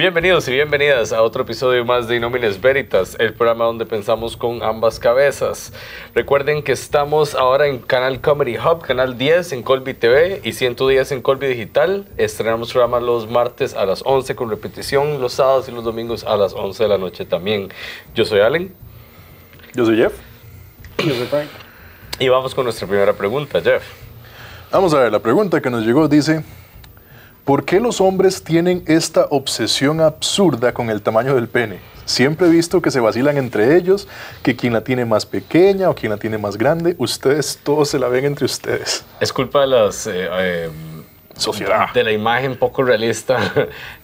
Bienvenidos y bienvenidas a otro episodio más de Inomines Veritas, el programa donde pensamos con ambas cabezas. Recuerden que estamos ahora en Canal Comedy Hub, Canal 10 en Colby TV y 110 en Colby Digital. Estrenamos programas los martes a las 11 con repetición, los sábados y los domingos a las 11 de la noche también. Yo soy Allen. Yo soy Jeff. Yo soy Frank. Y vamos con nuestra primera pregunta, Jeff. Vamos a ver, la pregunta que nos llegó dice, ¿por qué los hombres tienen esta obsesión absurda con el tamaño del pene? Siempre he visto que se vacilan entre ellos, que quien la tiene más pequeña o quien la tiene más grande, ustedes todos se la ven entre ustedes. Es culpa de las... eh, eh, Sociedad. De la imagen poco realista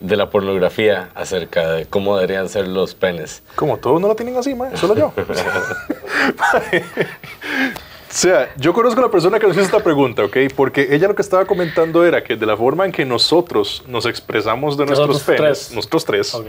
de la pornografía acerca de cómo deberían ser los penes. Como todos no la tienen así, mae, solo yo. O sea, yo conozco a la persona que nos hizo esta pregunta, ¿ok? Porque ella lo que estaba comentando era que de la forma en que nosotros nos expresamos de nuestros penes, tres. nosotros tres, Ok.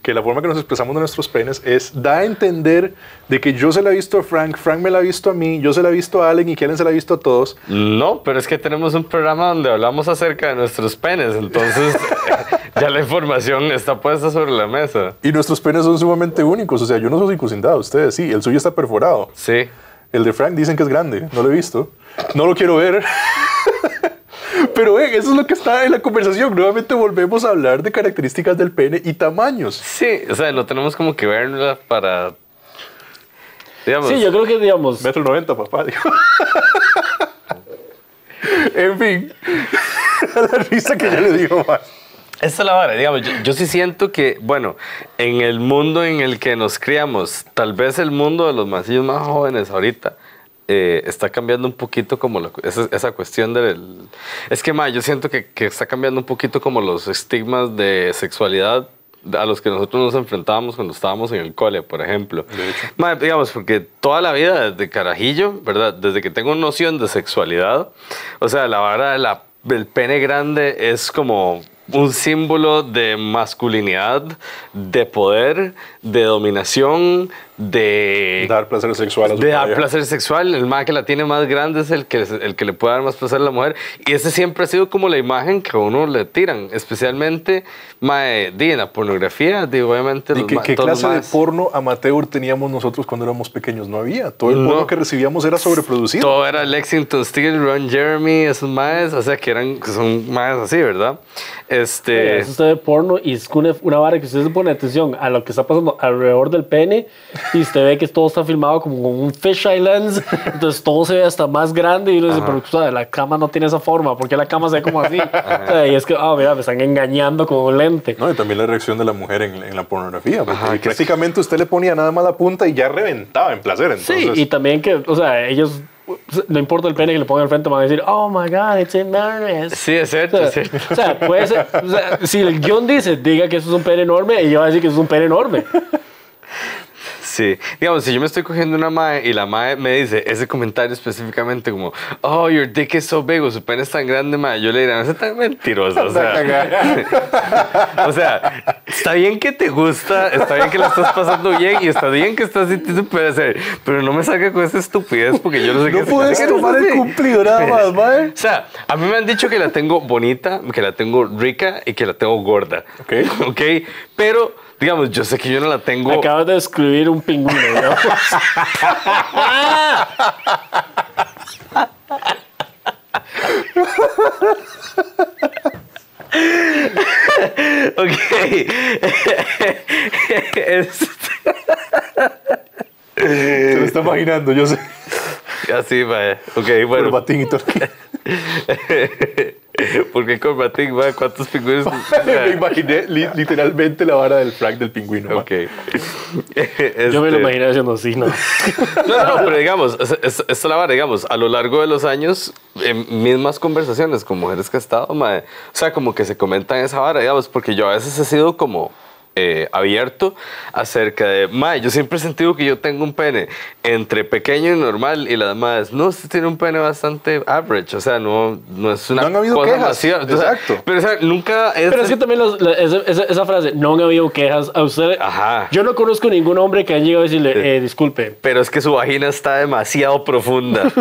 que la forma que nos expresamos de nuestros penes es, da a entender de que yo se la he visto a Frank, Frank me la ha visto a mí, yo se la he visto a Allen y que Allen se la ha visto a todos. No, pero es que tenemos un programa donde hablamos acerca de nuestros penes, entonces ya la información está puesta sobre la mesa. Y nuestros penes son sumamente únicos, o sea, yo no soy circuncidado, ustedes sí, el suyo está perforado. Sí. El de Frank dicen que es grande, no lo he visto. No lo quiero ver. Pero ven, eso es lo que está en la conversación. Nuevamente volvemos a hablar de características del pene y tamaños. Sí, o sea, no tenemos como que verla para... Digamos, Sí, yo creo que, digamos, Metro 90, papá. digo. en fin, a la risa que ya le digo más. Esta es la vara, digamos, yo, yo sí siento que, bueno, en el mundo en el que nos criamos, tal vez el mundo de los masillos más jóvenes ahorita eh, está cambiando un poquito como la- esa, esa cuestión del... Es que, ma, yo siento que, que está cambiando un poquito como los estigmas de sexualidad a los que nosotros nos enfrentábamos cuando estábamos en el cole, por ejemplo. Ma, digamos, porque toda la vida desde carajillo, ¿verdad? Desde que tengo noción de sexualidad, o sea, la vara de la- del pene grande es como un símbolo de masculinidad, de poder, de dominación, de Dar placer sexual a su de dar pareja. placer sexual. El más que la tiene más grande es el que, el que le puede dar más placer a la mujer. Y ese siempre ha sido como la imagen que a uno le tiran. Especialmente mae, di, en la pornografía. di, obviamente, ¿Y los qué, ma- qué todos los clase de porno amateur teníamos nosotros cuando éramos pequeños? No había. Todo el No. porno que recibíamos era sobreproducido. Todo era Lexington Steele, Ron Jeremy, esos maes, o sea, que eran, que son maes así, ¿verdad? Este. es usted ve porno y es una, una vara que usted se pone atención a lo que está pasando alrededor del pene y usted ve que todo está filmado como con un fisheye lens, entonces todo se ve hasta más grande y uno dice, pero ¿sabe? la cama no tiene esa forma, ¿por qué la cama se ve como así? O sea, y es que, ah, mira, me están engañando con un lente. No, y también la reacción de la mujer en, en la pornografía. Porque Ajá, que prácticamente usted le ponía nada más la punta y ya reventaba en placer. Entonces, Sí, y también que, o sea, ellos, no importa el pene que le pongan al frente, van a decir, oh my god, it's enormous. Sí, es cierto, O sea, cierto. o sea, puede ser, o sea, si el guion dice, diga que eso es un pene enorme, y yo voy a decir que eso es un pene enorme. Sí, digamos, si yo me estoy cogiendo una mae y la mae me dice ese comentario específicamente como, oh, your dick is so big o su pene es tan grande, mae, yo le diría, no es tan mentirosa, o sea, o sea, está bien que te gusta, está bien que la estás pasando bien y está bien que estás sintiendo placer, pero no me salga con esa estupidez porque yo no sé no qué puedes qué tomar el cumplido nada más, mae. O sea, a mí me han dicho que la tengo bonita, que la tengo rica y que la tengo gorda. Ok. Ok, pero digamos, yo sé que yo no la tengo. Acabas de escribir un pingüino, ¿no? Ok. Se lo está imaginando, yo sé. Así, vaya. Ok, bueno. Corbatín y todo. Porque corbatín, vaya, ¿cuántos pingüinos? Me imaginé li- literalmente la vara del Frank del pingüino. Ok. Yo me lo Este- imaginé haciendo así, ¿no? No, no, pero digamos, es- es- esta es la vara, digamos, a lo largo de los años, en mismas conversaciones con mujeres que he estado, mae, o sea, como que se comentan esa vara, digamos, porque yo a veces he sido como eh, abierto acerca de, mae, yo siempre he sentido que yo tengo un pene entre pequeño y normal y las demás, no, usted tiene un pene bastante average, o sea, no, no es una No han habido cosa quejas, masiva, o sea, exacto. pero o sea, nunca es... Pero es que también los- la- esa, esa- esa frase, no han habido quejas a usted. Ajá. Yo no conozco ningún hombre que haya llegado a decirle, eh, disculpe. pero es que su vagina está demasiado profunda.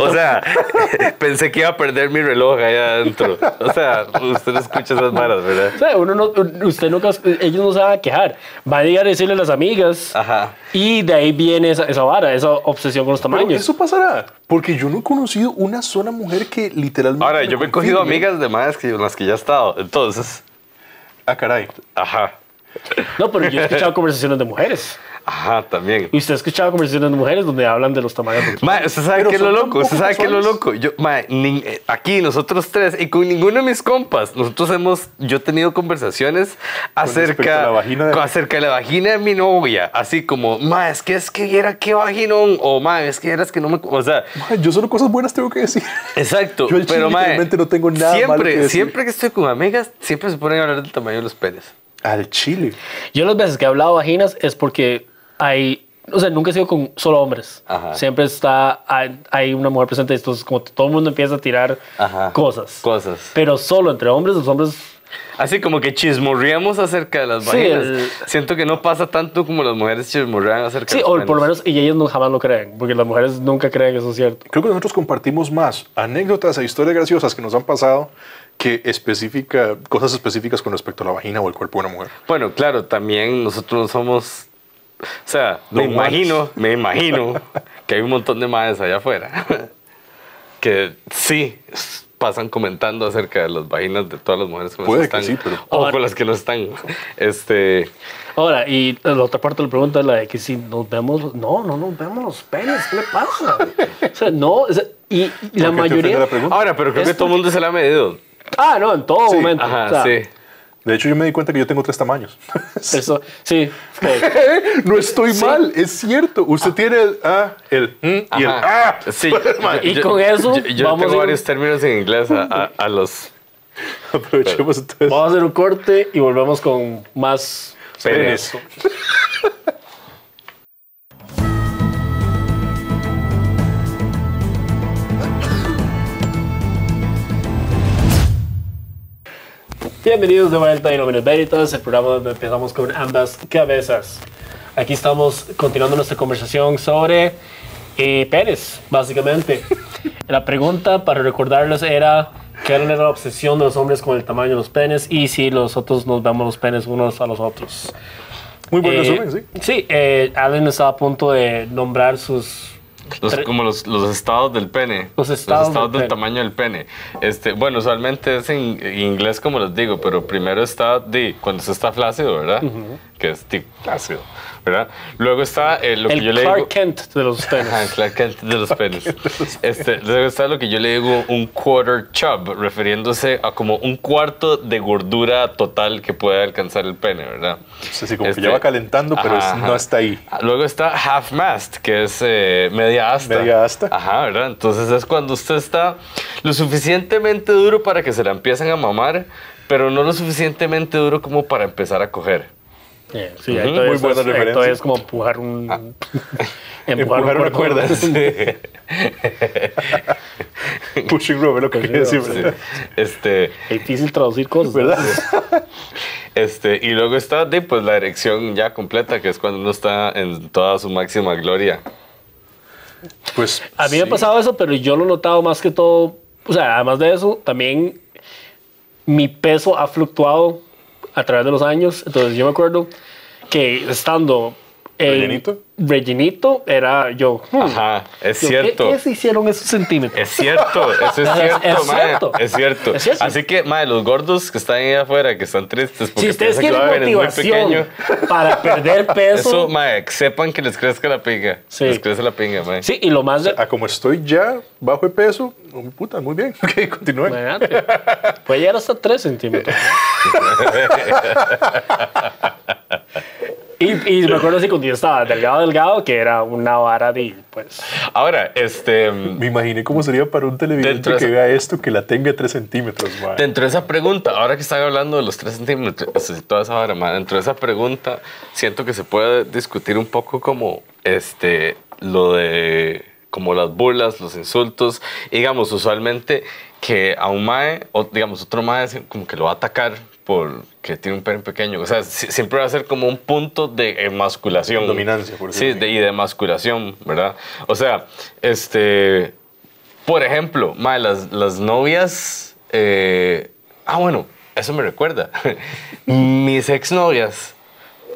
O sea, pensé que iba a perder mi reloj ahí adentro. O sea, usted no escucha esas varas, ¿verdad? o sea, uno no, usted nunca, ellos no se van a quejar. Va a llegar a decirle a las amigas. Ajá. Y de ahí viene esa, esa vara, esa obsesión con los Pero tamaños. eso pasará. Porque yo no he conocido una sola mujer que literalmente. Ahora, yo me he cogido amigas de madres que, las que ya he estado. Entonces, Ah, caray. ajá. No, pero yo he escuchado conversaciones de mujeres. Ajá, también. Y usted ha escuchado conversaciones de mujeres donde hablan de los tamaños. de los- Mae, ¿usted sabe qué es lo loco? ¿Usted sabe qué es lo loco? Yo, mae, nin- eh, aquí nosotros tres y con ninguno de mis compas, nosotros hemos, yo he tenido conversaciones acerca, la vagina de- acerca de la vagina de mi novia, así como, mae, es que es que era qué vaginón, o mae, es que eras que no me, o sea, Yo solo cosas buenas tengo que decir. exacto, Yo chile pero mae, no tengo nada siempre, malo que decir. siempre que estoy con amigas, siempre se ponen a hablar del tamaño de los penes. Al chile. Yo las veces que he hablado vaginas es porque hay, o sea, nunca he sido con solo hombres. Ajá. Siempre está, hay, hay una mujer presente, entonces como todo el mundo empieza a tirar Ajá. cosas. Cosas. Pero solo entre hombres, los hombres... Así como que chismorreamos acerca de las Sí, vaginas. el- Siento que no pasa tanto como las mujeres chismorrean acerca Sí, de los o por lo menos, y ellos no, jamás lo creen, porque las mujeres nunca creen que eso es cierto. Creo que nosotros compartimos más anécdotas e historias graciosas que nos han pasado que específica, cosas específicas con respecto a la vagina o el cuerpo de una mujer. Bueno, claro, también nosotros somos. O sea, me No imagino, me imagino que hay un montón de madres allá afuera que sí pasan comentando acerca de las vaginas de todas las mujeres con Puede las que que están sí, pero- o Ahora- con las que no están. Este, Ahora, y la otra parte de la pregunta es la de que si nos vemos, no, no nos vemos los penes, ¿qué le pasa? O sea, no, o sea, y, la ¿Por qué te ofende mayoría... la ahora, pero creo Es que todo el mundo se la ha medido. Ah, no, en todo Sí, momento. Ajá, o sea, sí. De hecho, yo me di cuenta que yo tengo tres tamaños. Eso, sí. no estoy mal, es cierto. Usted tiene el A, el mm y el. A. Sí. Y con eso, yo, yo vamos tengo a ir- varios términos en inglés a, a- a los Aprovechemos entonces. Vamos a hacer un corte y volvemos con más penes. Bienvenidos de vuelta a Illuminate Veritas, el programa donde empezamos con ambas cabezas. Aquí estamos continuando nuestra conversación sobre eh, penes, básicamente. La pregunta para recordarles era qué era la obsesión de los hombres con el tamaño de los penes y si nosotros nos vemos los penes unos a los otros. Muy buen Eh, resumen, sí. Sí, eh, Allen estaba a punto de nombrar sus... Los- como los, los estados del pene. Los estados del tamaño del pene. Este, bueno, usualmente es en, inglés como les digo, pero primero está de cuando se está flácido, ¿verdad? Que es tipo flácido, ¿verdad? Luego está eh, lo que el yo le Clark digo... Kent de los penes. Ajá, Clark Kent de los penes. Este, luego está lo que yo le digo un quarter chub, refiriéndose a como un cuarto de gordura total que puede alcanzar el pene, ¿verdad? Sí, sí, como Este, que ya va calentando, pero es- ajá, no ajá. está ahí. Luego está half mast, que es eh, media asta. Media asta. Ajá, ¿verdad? Entonces es cuando usted está lo suficientemente duro para que se la empiecen a mamar, pero no lo suficientemente duro como para empezar a coger. Eh, sí, todavía muy es- buena referencia. todavía es como empujar un... Empujar una un cuerda. Pushing Robert, lo que quería decir. Este, Es difícil traducir cosas. ¿Verdad? este, y luego está de, pues, la erección ya completa, que es cuando uno está en toda su máxima gloria. Pues, A mí me ha pasado eso, pero yo lo he notado más que todo. O sea, además de eso, también mi peso ha fluctuado a través de los años. Entonces, yo me acuerdo que estando ¿Rellenito? rellenito era yo. hmm, Ajá, es yo, cierto. ¿Qué, qué se hicieron esos centímetros? Es cierto, eso es cierto, es cierto. Es cierto. Es cierto. Así que, mae, los gordos que están ahí afuera, que están tristes porque si ustedes que quieren pene es muy motivación pequeño, para perder peso. eso, mae, sepan que les crezca la pinga. Sí. Les crece la pinga, mae. sí, y lo más. de- A como estoy ya bajo de peso, oh, puta, muy bien. Ok, continúen. Puede llegar hasta 3 centímetros. ¿no? Y, y me acuerdo así cuando yo estaba delgado, delgado, que era una vara de, pues... Ahora, este... Me imaginé cómo sería para un televidente que esa- vea esto que la tenga 3 centímetros, mae. Dentro de esa pregunta, ahora que están hablando de los 3 centímetros y toda esa vara, ma, dentro de esa pregunta siento que se puede discutir un poco como este, lo de como las burlas, los insultos, digamos, usualmente que a un mae, o digamos, otro mae como que lo va a atacar porque tiene un pene pequeño, o sea, si- siempre va a ser como un punto de emasculación. Dominancia, por Sí, de, y de emasculación, ¿verdad? O sea, este, por ejemplo, las, las novias. eh, ah, bueno, eso me recuerda. Mis exnovias,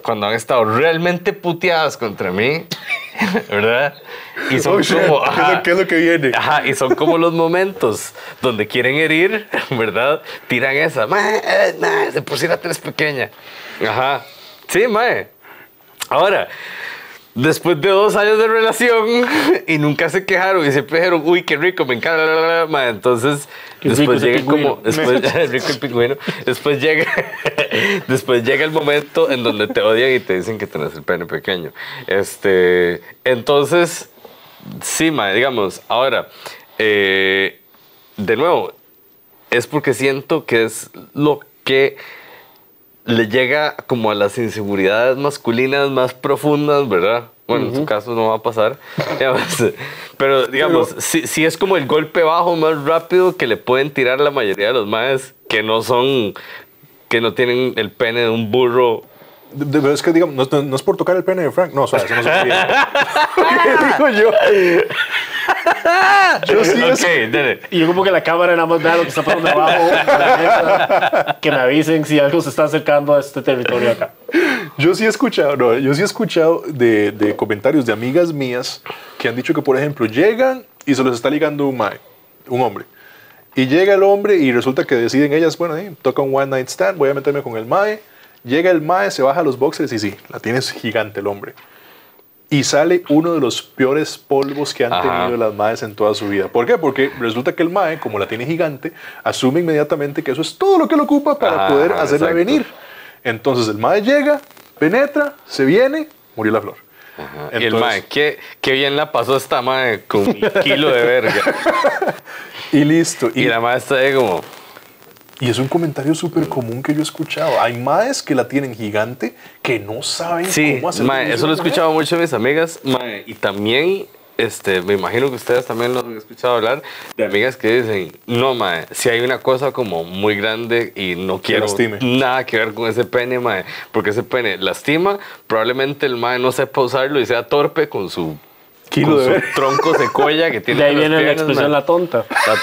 cuando han estado realmente puteadas contra mí, ¿verdad? Y son Oh, como. ¿qué es lo- ajá, ¿Qué es lo que viene? Ajá, y son como los momentos donde quieren herir, ¿verdad? Tiran esa. Mae, eh, por sí la tenés pequeña. Ajá. Sí, mae. Ahora, después de dos años de relación y nunca se quejaron y siempre dijeron, uy, qué rico, me encanta, la, la, la", mae, entonces Qué después llega como, después, rico el pingüino, después llega, después llega el momento en donde te odian y te dicen que tenés el pene pequeño. Este, entonces, sí, mae, digamos, ahora, eh, de nuevo, es porque siento que es lo que le llega como a las inseguridades masculinas más profundas, ¿verdad? Bueno, en tu caso no va a pasar. digamos, pero digamos, sí, sí es como el golpe bajo más rápido que le pueden tirar la mayoría de los maes que no son, que no tienen el pene de un burro. De- de- es que, digamos, no, no- no es por tocar el pene de Frank. No, o sea, eso no se puede. ¿Qué digo yo? Yo sí ok, es- dale. Y yo como que la cámara nada más vea lo que está pasando abajo mesa, que me avisen si algo se está acercando a este territorio acá. Yo sí he escuchado, no, yo sí he escuchado de, de comentarios de amigas mías que han dicho que, por ejemplo, llegan y se los está ligando un mae, un hombre. Y llega el hombre y resulta que deciden ellas, bueno, eh, toca un one night stand, voy a meterme con el mae. Llega el mae, se baja los boxers y sí, la tienes gigante el hombre. Y sale uno de los peores polvos que han Ajá. tenido las maes en toda su vida. ¿Por qué? Porque resulta que el mae, como la tiene gigante, asume inmediatamente que eso es todo lo que lo ocupa para Ajá, poder hacerla exacto. venir. Entonces el mae llega, penetra, se viene, murió la flor. y el mae, qué, qué bien la pasó esta mae con un kilo de verga. Y listo. Y Y, la mae está ahí como... y es un comentario súper común que yo he escuchado. Hay maes que la tienen gigante que no saben Sí, cómo hacer mae, eso lo he escuchado mucho de mis amigas, mae, y también, este, me imagino que ustedes también lo han escuchado hablar de amigas que dicen, no, mae, si hay una cosa como muy grande y no quiero lastime. nada que ver con ese pene, mae, porque ese pene lastima, probablemente el mae no sepa usarlo y sea torpe con su, Kilo de tronco secuoya que tiene De ahí viene la piernas, expresión mae. la tonta. La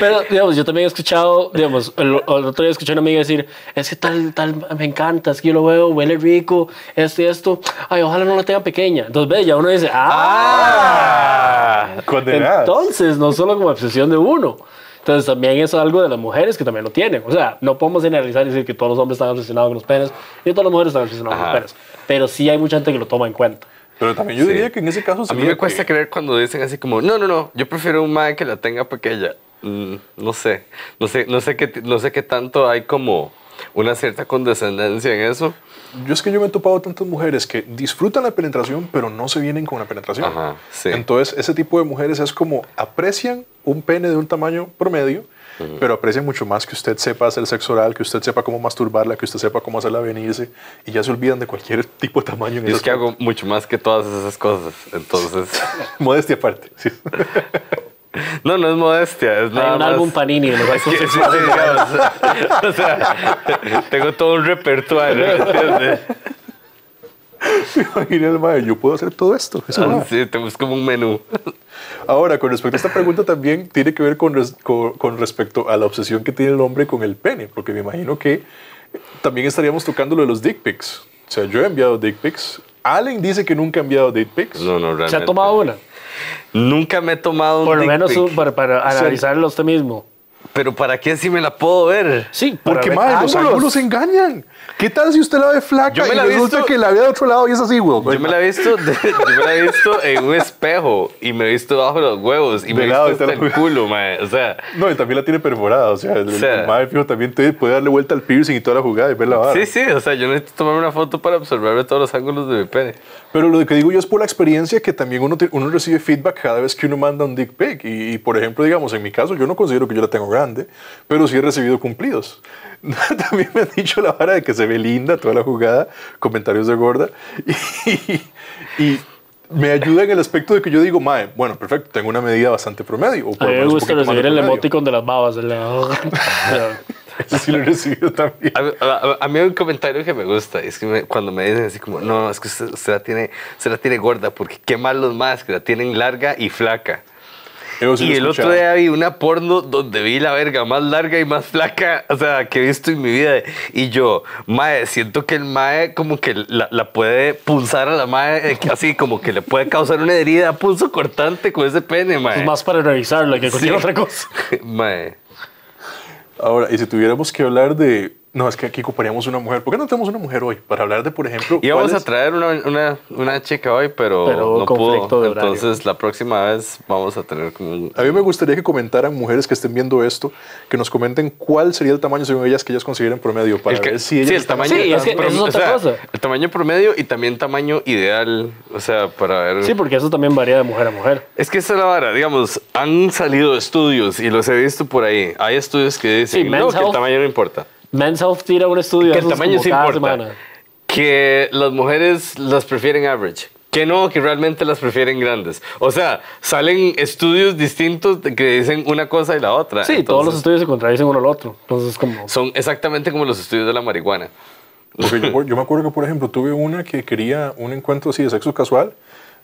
Pero, digamos, yo también he escuchado, digamos, el, el otro día escuché a una amiga decir, es que tal, tal, me encanta, es que yo lo veo, huele rico, esto y esto, ay, ojalá no la tenga pequeña. Entonces, ve, ya uno dice, ah, Condenadas. entonces, no solo como obsesión de uno. Entonces, también es algo de las mujeres que también lo tienen. O sea, no podemos generalizar y decir que todos los hombres están obsesionados con los penes y todas las mujeres están obsesionadas con los penes. Pero sí hay mucha gente que lo toma en cuenta. Pero también yo Sí. diría que en ese caso A mí me cuesta que- creer cuando dicen así como, no, no, no, yo prefiero un mae que la tenga pequeña. Mm, no sé, no sé, no sé qué, no sé qué tanto hay como una cierta condescendencia en eso. Yo es que yo me he topado tantas mujeres que disfrutan la penetración, pero no se vienen con la penetración. Ajá, sí. Entonces, ese tipo de mujeres es como aprecian un pene de un tamaño promedio, pero aprecian mucho más que usted sepa hacer sexo oral, que usted sepa cómo masturbarla, que usted sepa cómo hacerla venirse, y ya se olvidan de cualquier tipo de tamaño. en Y es que hago mucho más que todas esas cosas. Entonces, Modestia aparte. sí. no, no es modestia, es Hay nada un más. álbum Panini de los Es que, sí, sí, digamos, o sea, tengo todo un repertorio. ¿entiendes? Imagina el mae, yo puedo hacer todo esto. Eso va. Sí, tenemos como un menú. Ahora, con respecto a esta pregunta también tiene que ver con, res- con, con respecto a la obsesión que tiene el hombre con el pene, porque me imagino que también estaríamos tocando lo de los dick pics. O sea, yo he enviado dick pics. Allen dice que nunca ha enviado dick pics. No, no, realmente. ¿Se ha tomado una? Nunca me he tomado un Por lo menos un- para, para sea, analizarlo usted mismo. pero ¿para qué si me la puedo ver? Sí, para Porque, madre, los ángulos engañan. ¿Qué tal si usted la ve flaca Yo me y la he resulta visto- que la ve de otro lado y es así, güey? Yo me la he visto, de- yo me la he visto en un espejo y me he visto bajo los huevos y me he visto y hasta el culo, mae. O sea, No, y también la tiene perforada. O sea, el, O sea- el madre fijo también te puede darle vuelta al piercing y toda la jugada y ver la vara. sí, sí, o sea, yo necesito tomarme una foto para observarme todos los ángulos de mi pene. Pero lo que digo yo es por la experiencia que también uno, uno recibe feedback cada vez que uno manda un dick pic. Y, y, por ejemplo, digamos, en mi caso, yo no considero que yo la tengo grande, pero sí he recibido cumplidos. también me han dicho la vara de que se ve linda toda la jugada, comentarios de gorda. Y, y me ayuda en el aspecto de que yo digo, mae, bueno, perfecto, tengo una medida bastante promedio. O A por mí lo me menos un gusta poquito más de recibir el promedio. emoticon de las babas. el- Ese sí lo he recibido también. A, a- a mí hay un comentario que me gusta, es que me- cuando me dicen así como, no, es que usted, usted la tiene, usted la tiene gorda, porque qué mal los más que la tienen larga y flaca. Sí Y el otro día vi una porno donde vi la verga más larga y más flaca, o sea, que he visto en mi vida. Y yo, mae, siento que el mae como que la, la puede pulsar a la mae, eh, así como que le puede causar una herida a pulso cortante con ese pene, mae. Es más para revisarlo que cualquier Sí. otra cosa. mae. Ahora, y si tuviéramos que hablar de... No, es que aquí ocuparíamos una mujer. ¿Por qué no tenemos una mujer hoy? Para hablar de, por ejemplo... Íbamos a traer una, una, una chica hoy, pero, Pero no pudo. de. Entonces, la próxima vez vamos a tener como un... A mí me gustaría que comentaran mujeres que estén viendo esto, que nos comenten cuál sería el tamaño según ellas que ellas consideren promedio para El que- ver si ellas sí, el tamaño, Sí, es que es o otra sea, cosa. El tamaño promedio y también tamaño ideal, o sea, para ver... Sí, porque eso también varía de mujer a mujer. Es que esa es la vara, digamos, han salido estudios y los he visto por ahí. Hay estudios que dicen Sí, no, que el tamaño no importa. Men's Health tira un estudio Que el tamaño sí importa. semana. Que las mujeres las prefieren average. Que no, que realmente las prefieren grandes. O sea, salen estudios distintos que dicen una cosa y la otra. Sí, todos los estudios se contradicen uno al otro. Entonces, como. Son exactamente como los estudios de la marihuana. Yo, yo me acuerdo que, por ejemplo, tuve una que quería un encuentro así de sexo casual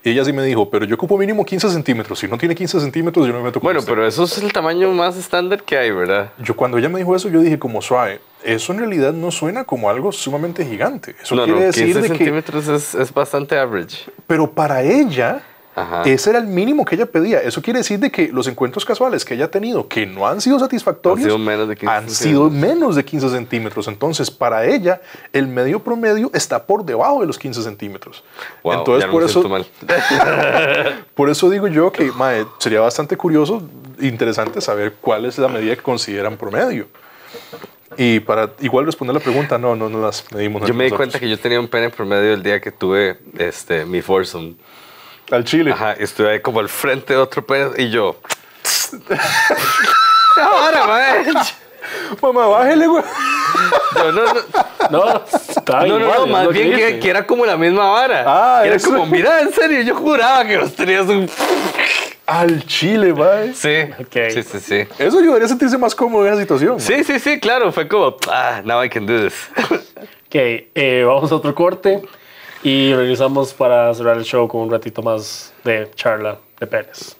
y ella sí me dijo, pero yo ocupo mínimo 15 centímetros. Si no tiene 15 centímetros, yo no me meto con Bueno, usted". pero eso es el tamaño más estándar que hay, ¿verdad? Yo cuando ella me dijo eso, yo dije como suave, eso en realidad no suena como algo sumamente gigante. Eso no, quiere no, decir 15 de que... centímetros es, es bastante average. Pero para ella, Ajá. ese era el mínimo que ella pedía. Eso quiere decir de que los encuentros casuales que ella ha tenido, que no han sido satisfactorios, Han sido menos de 15 han sido menos de 15 centímetros. Entonces, para ella, el medio promedio está por debajo de los 15 centímetros. Wow, Entonces, ya por, me eso, mal. por eso digo yo que mae, sería bastante curioso, interesante saber cuál es la medida que consideran promedio. Y para igual responder la pregunta, no, no, no las medimos. Yo me di nosotros. cuenta que yo tenía un pene promedio el día que tuve este, mi foursome. Al chile. Ajá, estuve ahí como al frente de otro pene y yo. Ahora, man. Mamá, bájele, güey. Yo, no, no, No, está no, no, igual, no, más lo que bien que, era como la misma vara. Ah, era eso. como, mira, en serio, yo juraba que vos tenías un. Al chile, mae. Sí, sí, sí, sí. Eso ayudaría a sentirse más cómodo en esa situación. Sí, sí, sí, claro, fue como, ah, now I can do this. Ok, eh, vamos a otro corte y regresamos para cerrar el show con un ratito más de charla de Pérez.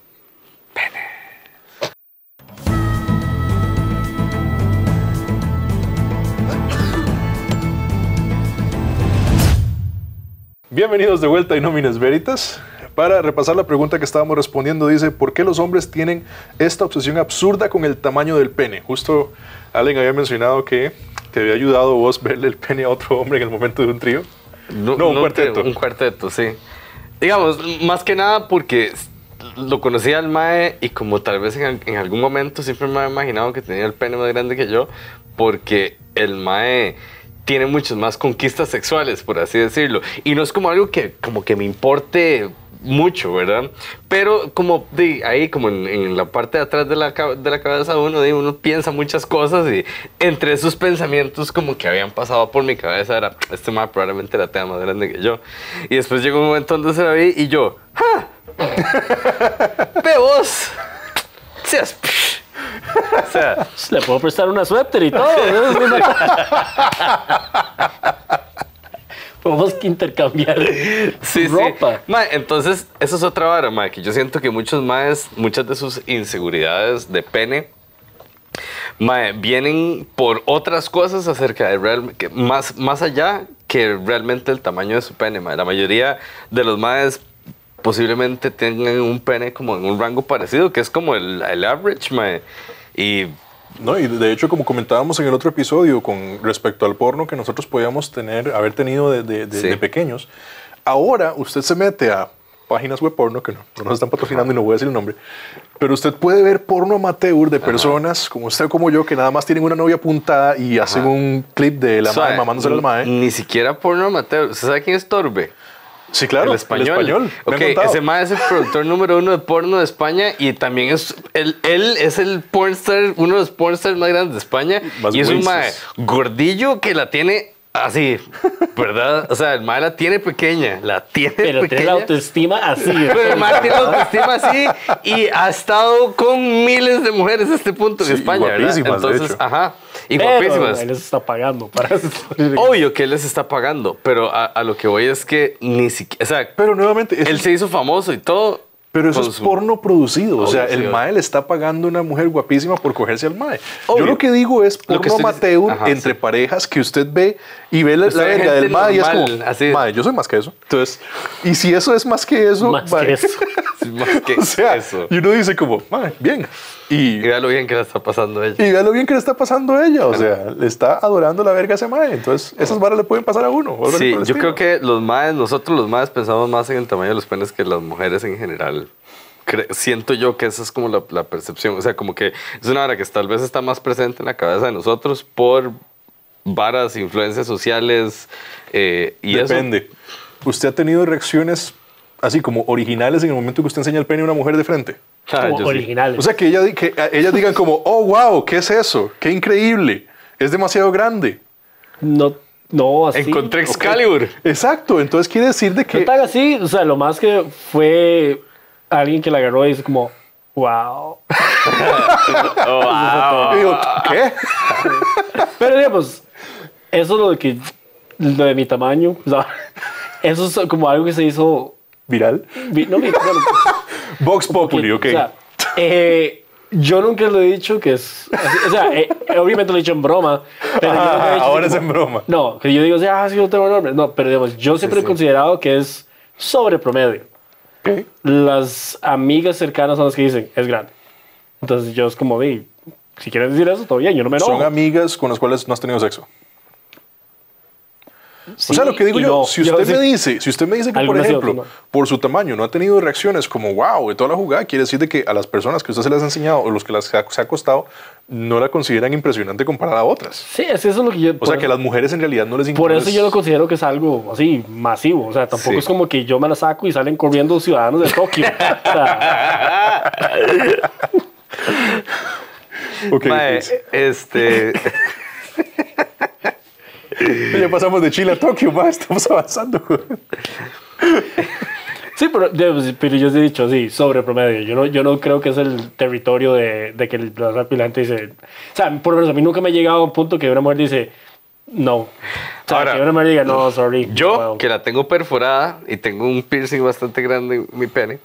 Bienvenidos de vuelta a Inómines Veritas. Para repasar la pregunta que estábamos respondiendo, dice, ¿por qué los hombres tienen esta obsesión absurda con el tamaño del pene? Justo Allen había mencionado que te había ayudado vos verle el pene a otro hombre en el momento de un trío. No, un te- cuarteto. Un cuarteto, sí. Digamos, más que nada porque lo conocía al Mae y como tal vez en, en algún momento siempre me había imaginado que tenía el pene más grande que yo, porque el Mae tiene muchas más conquistas sexuales, por así decirlo. Y no es como algo que como que me importe mucho, ¿verdad? Pero como de ahí, como en, en la parte de atrás de la, de la cabeza de uno, de uno piensa muchas cosas y entre esos pensamientos como que habían pasado por mi cabeza era, este más probablemente la tenga más grande que yo. Y después llegó un momento donde se la vi y yo, ¡ja! ¡Ve vos! Seas... O sea, Le puedo prestar una suéter y todo. Podemos que intercambiar sí, ropa. sí. Mae, entonces, eso es otra vara, mae, que yo siento que muchos maes, muchas de sus inseguridades de pene, mae, vienen por otras cosas acerca de real, que más, más allá que realmente el tamaño de su pene. La mayoría de los maes posiblemente tengan un pene como en un rango parecido, que es como el, el average. Y No, y de hecho, como comentábamos en el otro episodio con respecto al porno que nosotros podíamos tener, haber tenido de, de- de- Sí. de pequeños, ahora usted se mete a páginas web porno, que no, no nos están patrocinando y no voy a decir el nombre, pero usted puede ver porno amateur de personas como usted o como yo que nada más tienen una novia apuntada y hacen un clip de la Suave, madre mamándose al mae. Ni siquiera porno amateur. ¿Usted sabe quién es Torbe? Sí, claro, el español. me han Ok, contado. ese mae es el productor número uno de porno de España y también es él, él es el pornstar, uno de los pornstars más grandes de España Más y es un mae gordillo que la tiene así, ¿verdad? O sea, el mae la tiene pequeña, la tiene Pero tiene pequeña. la autoestima así. Pero el mae tiene la autoestima así y ha estado con miles de mujeres a este punto en Sí, España, ¿verdad? guapísimas, de Entonces, hecho. ajá. Y Pero guapísimas. él les está pagando para eso. Obvio que él les está pagando, pero a, a lo que voy es que ni siquiera, o sea, Pero nuevamente, él es- se hizo famoso y todo. Pero eso es su- porno producido. O sea, Obvio, sí, el obvio. mae le está pagando a una mujer guapísima por cogerse al mae. Obvio. Yo lo que digo es Lo que porno estoy amateur Ajá, entre sí. parejas que usted ve y ve la, verga del mae y es como, así. mae, yo soy más que eso. Entonces, y si eso es más que eso, Más mae, que eso. Sí, más que o sea, eso. y uno dice como, mae, bien. Y, Y vea lo bien que le está pasando a ella. y vea lo bien que le está pasando ella. O sea, le está adorando la verga a ese mae. Entonces, esas varas le pueden pasar a uno. Sí, yo creo que los más, nosotros los más pensamos más en el tamaño de los penes que las mujeres en general. Cre- siento yo que esa es como la, la percepción. O sea, como que es una hora que tal vez está más presente en la cabeza de nosotros por varas, influencias sociales eh, y eso. Depende. ¿Usted ha tenido reacciones así como originales en el momento que usted enseña el pene a una mujer de frente? Ah, sí. originales. O sea, que, ella, que a- ellas digan como, oh, wow, ¿qué es eso? ¡Qué increíble! Es demasiado grande. no, no, así. Encontré Excalibur. Exacto, entonces quiere decir de No que... tan así, o sea, lo más que fue alguien que la agarró y dice como, wow. Oh, wow. Digo, ¿qué? Pero digamos, eso es lo de que, lo de mi tamaño, o sea, eso es como algo que se hizo, Viral. vi- no vi- bueno, Vox Populi, ok. O sea, eh, yo nunca lo he dicho que es, así, o sea, eh, obviamente lo he dicho en broma, pero yo he dicho ahora es como- en broma. No, que yo digo, ah, sí, yo tengo nombre. No, pero digamos, yo siempre he considerado que es sobre promedio. Ok. Las amigas cercanas son las que dicen, es grande. Entonces yo es como, di, si quieres decir eso, todo bien, yo no me enojo. Son amigas con las cuales no has tenido sexo. Sí o sea, lo que digo yo, no. si Yo usted sí- me dice, si usted me dice que, por ejemplo, no. por su tamaño no ha tenido reacciones como wow de toda la jugada, quiere decir de que a las personas que usted se les ha enseñado o los que las se ha, se ha costado no la consideran impresionante comparada a otras. Sí, es eso es lo que yo... O por sea, eso- que a las mujeres en realidad no les Por no eso yo no considero que es algo así masivo. O sea, tampoco Sí. es como que yo me la saco y salen corriendo ciudadanos de Tokio. O sea, Ok, Mae, este. Ya pasamos de Chile a Tokio, ma, estamos avanzando. sí, pero, digamos, pero yo sí he dicho, sí, sobre promedio. Yo no, yo no creo que es el territorio de, de que el- la gente dice... O sea, por lo menos a mí nunca me ha llegado a un punto que una mujer dice, no. O sea, Ahora, que una mujer diga, no, sorry. Yo, puedo". que la tengo perforada y tengo un piercing bastante grande en mi pene,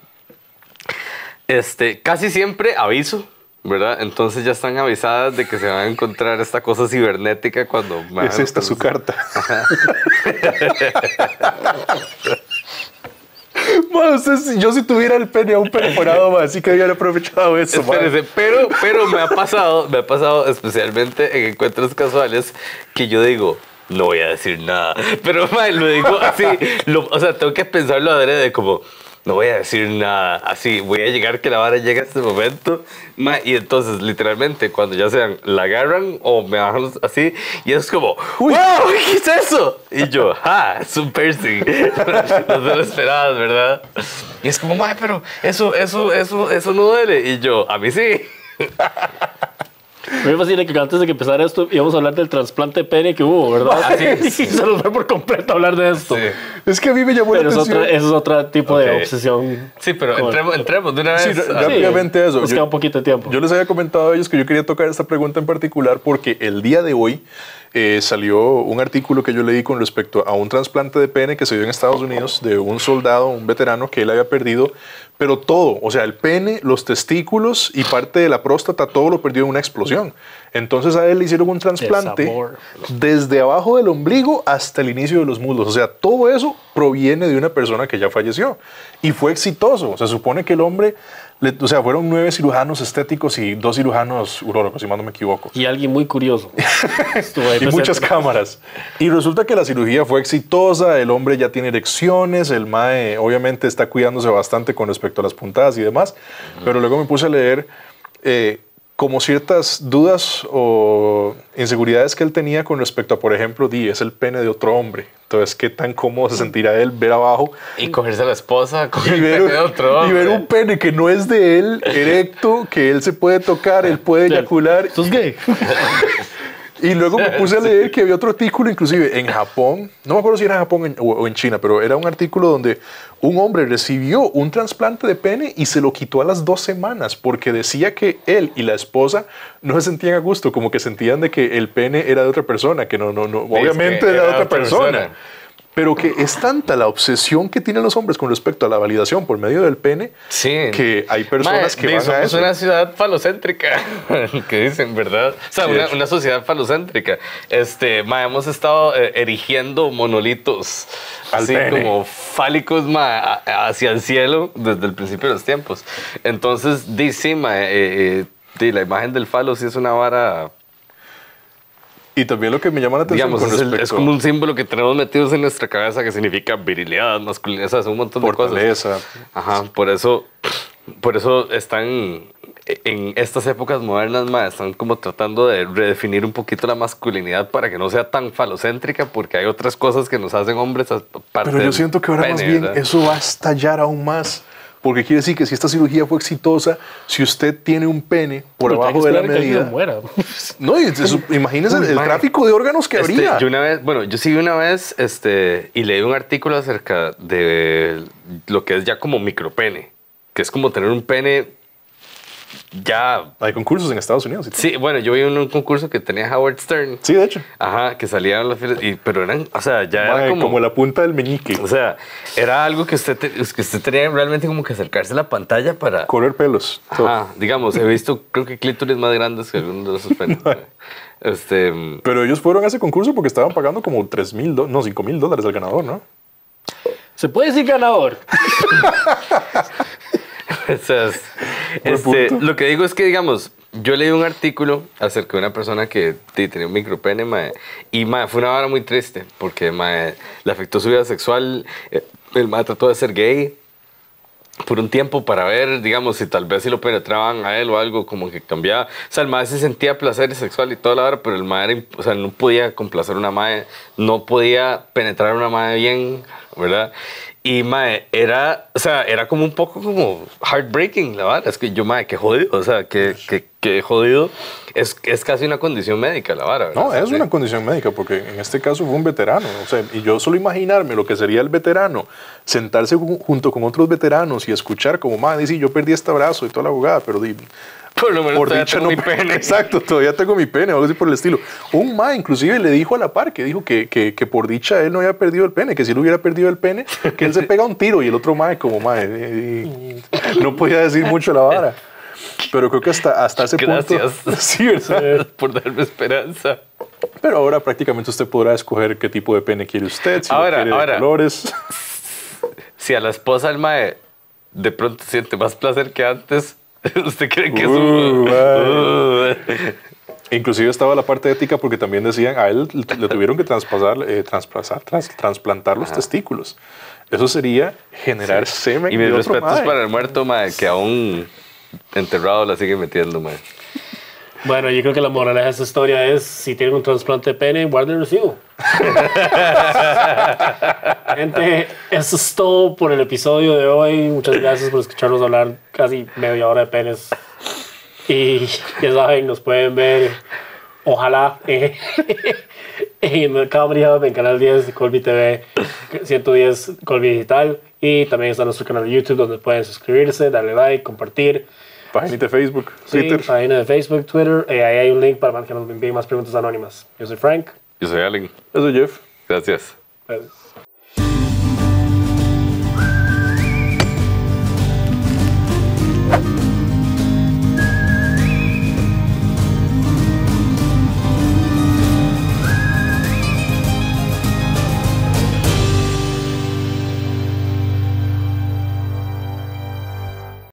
este, casi siempre aviso, ¿verdad? Entonces ya están avisadas de que se van a encontrar esta cosa cibernética cuando... me Es esta su carta. Ma, usted, yo si tuviera el pene aún perforado, ma, así que había aprovechado eso. Espérese, pero, pero me ha pasado, me ha pasado especialmente en encuentros casuales que yo digo, no voy a decir nada. Pero mae, lo digo así, lo- o sea, tengo que pensarlo adrede como, no voy a decir nada. Así, voy a llegar que la vara llegue a este momento. mae, y entonces, literalmente, cuando ya sean, la agarran o me bajan así, y es como, ¡Wow! ¿Qué es eso? Y yo, ¡ah! Es un piercing. no te lo esperabas, ¿verdad? Y es como, mae, pero eso, eso, eso, eso no duele. Y yo, a mí sí. Me fascina que antes de que empezara esto íbamos a hablar del trasplante de pene que hubo, ¿verdad? Ah, sí. y se nos fue por completo hablar de esto. Sí. Es que a mí me llamó Pero la es atención. otra, eso es otro tipo Ok. de obsesión. Sí, pero Con- entremos, entremos de una vez. Sí, rápidamente eso. Nos Yo- queda un poquito de tiempo. Yo les había comentado a ellos que yo quería tocar esta pregunta en particular porque el día de hoy eh, salió un artículo que yo leí con respecto a un trasplante de pene que se dio en Estados Unidos de un soldado, un veterano que él había perdido, pero todo, o sea, el pene, los testículos y parte de la próstata, todo lo perdió en una explosión. Entonces a él le hicieron un trasplante desde abajo del ombligo hasta el inicio de los muslos. O sea, todo eso proviene de una persona que ya falleció y fue exitoso. Se supone que el hombre, le- o sea, fueron nueve cirujanos estéticos y dos cirujanos urólogos, si mal no me equivoco. Y alguien muy curioso. Y muchas cámaras. Y resulta que la cirugía fue exitosa, el hombre ya tiene erecciones, el MAE obviamente está cuidándose bastante con respecto a las puntadas y demás, pero luego me puse a leer eh, como ciertas dudas o inseguridades que él tenía con respecto a, por ejemplo, di, es el pene de otro hombre. Entonces, ¿qué tan cómodo se sentirá él ver abajo Y cogerse a la esposa con y el ver, pene de otro y ver hombre. un pene que no es de él, erecto, que él se puede tocar, él puede eyacular ¿Sos gay? y luego me puse a leer que había otro artículo, inclusive en Japón, no me acuerdo si era en Japón o, en China, pero era un artículo donde un hombre recibió un trasplante de pene y se lo quitó a las dos semanas porque decía que él y la esposa no se sentían a gusto, como que sentían de que el pene era de otra persona, que no, no, no, obviamente era era de otra otra persona. persona. Pero que es tanta la obsesión que tienen los hombres con respecto a la validación por medio del pene Sí. que hay personas que van a eso. una ciudad falocéntrica, que dicen, ¿verdad? O sea, Sí, una, una sociedad falocéntrica. Este, mae, hemos estado eh, erigiendo monolitos, Al así pene. como fálicos mae, a- hacia el cielo desde el principio de los tiempos. Entonces, di, sí, mae, eh, eh, di, la imagen del falo sí es una vara, Y también lo que me llama la atención digamos, con es, el- respecto es como un símbolo que tenemos metidos en nuestra cabeza que significa virilidad, masculinidad, es un montón de cosas. fortaleza. Ajá, por eso, por eso están en estas épocas modernas, ma, están como tratando de redefinir un poquito la masculinidad para que no sea tan falocéntrica, porque hay otras cosas que nos hacen hombres Pero yo siento que ahora más pene, bien ¿verdad? eso va a estallar aún más. Porque quiere decir que si esta cirugía fue exitosa, si usted tiene un pene por Pero abajo de la medida. muera. No, y eso- imagínese Uy, el mae. tráfico de órganos que Este, habría. yo una vez, bueno, yo sí una vez este, y leí un artículo acerca de lo que es ya como micropene, que es como tener un pene ya... Hay concursos en Estados Unidos. Sí, bueno, yo vi un, un concurso que tenía Howard Stern. Sí, de hecho. Ajá, que salían las filas, y, pero eran, o sea, ya era como, como... la punta del meñique. o sea, era algo que usted, te- que usted tenía realmente como que acercarse a la pantalla para, Correr pelos. todo. ajá, digamos, he visto, creo que clítoris más grandes que algunos de esos penes. este, Pero ellos fueron a ese concurso porque estaban pagando como 3 mil, no, 5 mil dólares al ganador, ¿no? Se puede decir ganador. o sea, es- Buen este, lo que digo es que, digamos, yo leí un artículo acerca de una persona que tenía un micropene, mae, y mae, fue una vara muy triste, porque mae, le afectó su vida sexual, eh, el mae trató de ser gay, por un tiempo para ver, digamos, si tal vez si lo penetraban a él o algo, como que cambiaba. O sea, el mae se sentía placer sexual y toda la hora, pero el mae o sea, no podía complacer a una mae, no podía penetrar a una mae bien, ¿verdad? Y mae, era, o sea, era como un poco como heartbreaking, la verdad. Es que yo, mae, qué jodido, o sea, qué, qué, qué jodido. Es, es casi una condición médica, la vara. ¿verdad? No, es Sí. una condición médica porque en este caso fue un veterano. O sea, y yo solo imaginarme lo que sería el veterano, sentarse ju- junto con otros veteranos y escuchar como, madre, dice, yo perdí este brazo y toda la jugada, pero di, Por lo menos por todavía dicha tengo no mi pene. Exacto, todavía tengo mi pene o algo así por el estilo. Un ma inclusive le dijo a la par que dijo que, que, que por dicha él no había perdido el pene, que si él hubiera perdido el pene, que él se pega un tiro y el otro ma como ma no podía decir mucho la vara. Pero creo que hasta, hasta ese Gracias. punto. Sí, ¿verdad? por darme esperanza. Pero ahora prácticamente usted podrá escoger qué tipo de pene quiere usted, si lo Ahora, quiere de ahora. colores. si a la esposa del mae de pronto siente más placer que antes, ¿usted cree que es Uh, un... Inclusive estaba la parte ética porque también decían a él le tuvieron que traspasar, eh, traspasar, trans- trasplantar los testículos. Eso sería generar semen Y mis respetos para el muerto, mae, que aún enterrado la sigue metiendo, mae. Bueno, yo creo que la moraleja de esta historia es: si tienen un trasplante de pene, guarden el recibo. Gente, eso es todo por el episodio de hoy. Muchas gracias por escucharnos hablar casi media hora de penes. Y ya saben, nos pueden ver, ojalá, eh, en el Comedy Hub, en Canal 10 de Colby TV, 110 Colby Digital. Y también está nuestro canal de YouTube donde pueden suscribirse, darle like, compartir. Página de Facebook, Sí, Twitter. página de Facebook, Twitter. eh, ahí hay un link para que nos envíen más preguntas anónimas. Yo soy Frank. Yo soy Allen. Eso, Jeff. Gracias. Gracias.